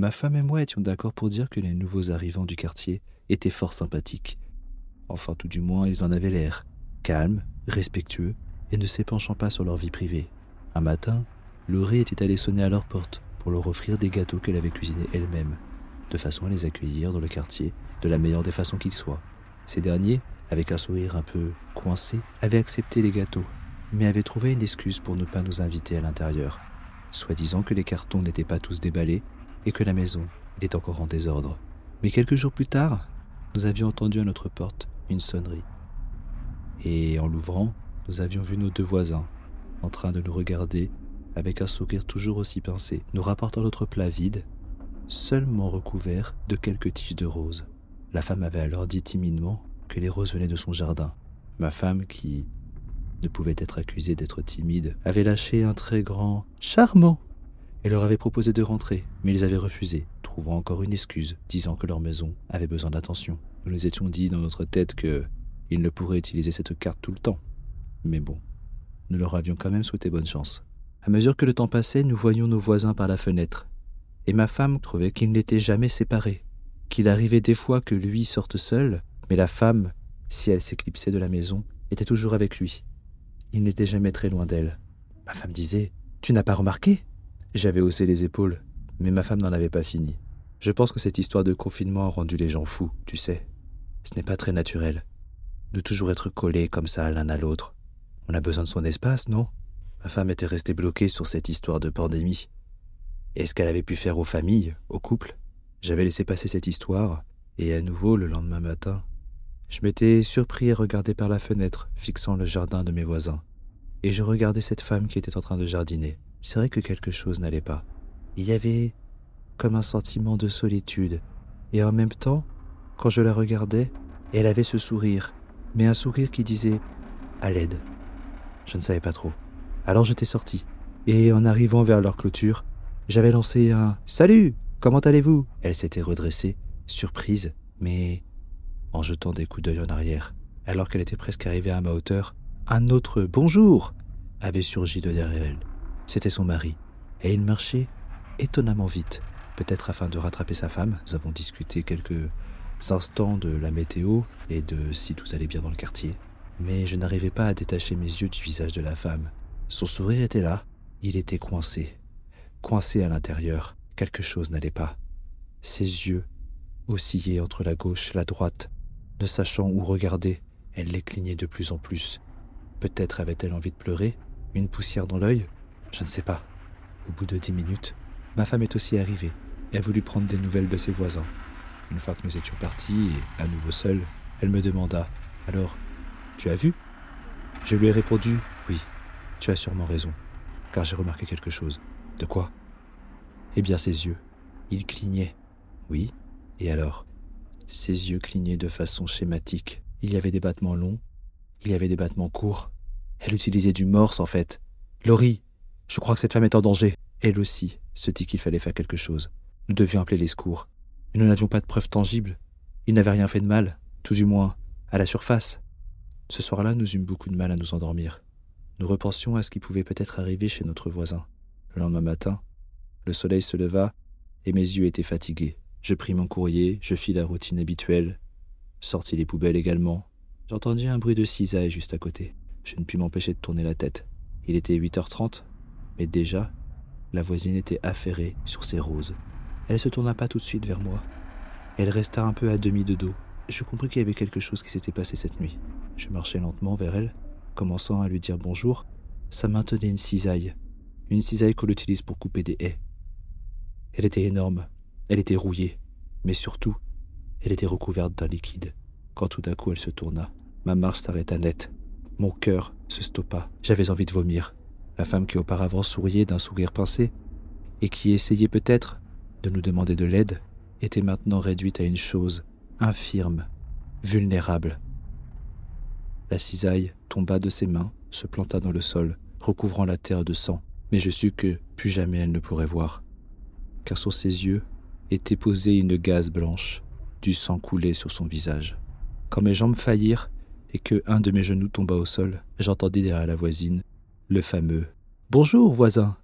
Ma femme et moi étions d'accord pour dire que les nouveaux arrivants du quartier étaient fort sympathiques. Enfin, tout du moins, ils en avaient l'air, calmes, respectueux, et ne s'épanchant pas sur leur vie privée. Un matin, Laurie était allée sonner à leur porte pour leur offrir des gâteaux qu'elle avait cuisinés elle-même, de façon à les accueillir dans le quartier de la meilleure des façons qu'ils soient. Ces derniers, avec un sourire un peu coincé, avaient accepté les gâteaux, mais avaient trouvé une excuse pour ne pas nous inviter à l'intérieur, soi-disant que les cartons n'étaient pas tous déballés et que la maison était encore en désordre. Mais quelques jours plus tard, nous avions entendu à notre porte une sonnerie. Et en l'ouvrant, nous avions vu nos deux voisins, en train de nous regarder avec un sourire toujours aussi pincé, nous rapportant notre plat vide, seulement recouvert de quelques tiges de roses. La femme avait alors dit timidement que les roses venaient de son jardin. Ma femme, qui ne pouvait être accusée d'être timide, avait lâché un très grand charmant et leur avait proposé de rentrer, mais ils avaient refusé, trouvant encore une excuse, disant que leur maison avait besoin d'attention. Nous nous étions dit dans notre tête que ils ne pourraient utiliser cette carte tout le temps. Mais bon, nous leur avions quand même souhaité bonne chance. À mesure que le temps passait, nous voyions nos voisins par la fenêtre, et ma femme trouvait qu'ils n'étaient jamais séparés, qu'il arrivait des fois que lui sorte seul, mais la femme, si elle s'éclipsait de la maison, était toujours avec lui. Il n'était jamais très loin d'elle. Ma femme disait Tu n'as pas remarqué? J'avais haussé les épaules, mais ma femme n'en avait pas fini. Je pense que cette histoire de confinement a rendu les gens fous, tu sais. Ce n'est pas très naturel. De toujours être collés comme ça l'un à l'autre. On a besoin de son espace, non? Ma femme était restée bloquée sur cette histoire de pandémie. Et ce qu'elle avait pu faire aux familles, aux couples J'avais laissé passer cette histoire, et à nouveau, le lendemain matin, je m'étais surpris à regarder par la fenêtre, fixant le jardin de mes voisins. Et je regardais cette femme qui était en train de jardiner. C'est vrai que quelque chose n'allait pas. Il y avait comme un sentiment de solitude. Et en même temps, quand je la regardais, elle avait ce sourire, mais un sourire qui disait à l'aide. Je ne savais pas trop. Alors j'étais sorti. Et en arrivant vers leur clôture, j'avais lancé un Salut Comment allez-vous? Elle s'était redressée, surprise, mais en jetant des coups d'œil en arrière. Alors qu'elle était presque arrivée à ma hauteur, un autre bonjour avait surgi de derrière elle. C'était son mari, et il marchait étonnamment vite. Peut-être afin de rattraper sa femme, nous avons discuté quelques instants de la météo et de si tout allait bien dans le quartier. Mais je n'arrivais pas à détacher mes yeux du visage de la femme. Son sourire était là, il était coincé. Coincé à l'intérieur, quelque chose n'allait pas. Ses yeux oscillaient entre la gauche et la droite, ne sachant où regarder, elle les clignait de plus en plus. Peut-être avait-elle envie de pleurer Une poussière dans l'œil Je ne sais pas. Au bout de dix minutes, ma femme est aussi arrivée et a voulu prendre des nouvelles de ses voisins. Une fois que nous étions partis et à nouveau seuls, elle me demanda Alors, tu as vu? Je lui ai répondu Oui, tu as sûrement raison, car j'ai remarqué quelque chose. De quoi? Eh bien, ses yeux. Ils clignaient. Oui, et alors? Ses yeux clignaient de façon schématique. Il y avait des battements longs, il y avait des battements courts. Elle utilisait du morse, en fait. Laurie, je crois que cette femme est en danger. Elle aussi se dit qu'il fallait faire quelque chose. Nous devions appeler les secours. Mais nous n'avions pas de preuves tangibles. Il n'avait rien fait de mal, tout du moins, à la surface. Ce soir-là, nous eûmes beaucoup de mal à nous endormir. Nous repensions à ce qui pouvait peut-être arriver chez notre voisin. Le lendemain matin, le soleil se leva et mes yeux étaient fatigués. Je pris mon courrier, je fis la routine habituelle, sortis les poubelles également. J'entendis un bruit de cisaille juste à côté. Je ne pus m'empêcher de tourner la tête. Il était 8h30, mais déjà, la voisine était affairée sur ses roses. Elle se tourna pas tout de suite vers moi. Elle resta un peu à demi de dos. Je compris qu'il y avait quelque chose qui s'était passé cette nuit. Je marchai lentement vers elle, commençant à lui dire bonjour. Ça maintenait une cisaille. Une cisaille qu'on utilise pour couper des haies. Elle était énorme, elle était rouillée, mais surtout, elle était recouverte d'un liquide. Quand tout d'un coup elle se tourna, ma marche s'arrêta net. Mon cœur se stoppa. J'avais envie de vomir. La femme qui auparavant souriait d'un sourire pincé, et qui essayait peut-être de nous demander de l'aide, était maintenant réduite à une chose infirme, vulnérable. La cisaille tomba de ses mains, se planta dans le sol, recouvrant la terre de sang, mais je sus que plus jamais elle ne pourrait voir, car sur ses yeux était posée une gaze blanche, du sang coulait sur son visage. Quand mes jambes faillirent et que un de mes genoux tomba au sol, j'entendis derrière la voisine le fameux Bonjour, voisin.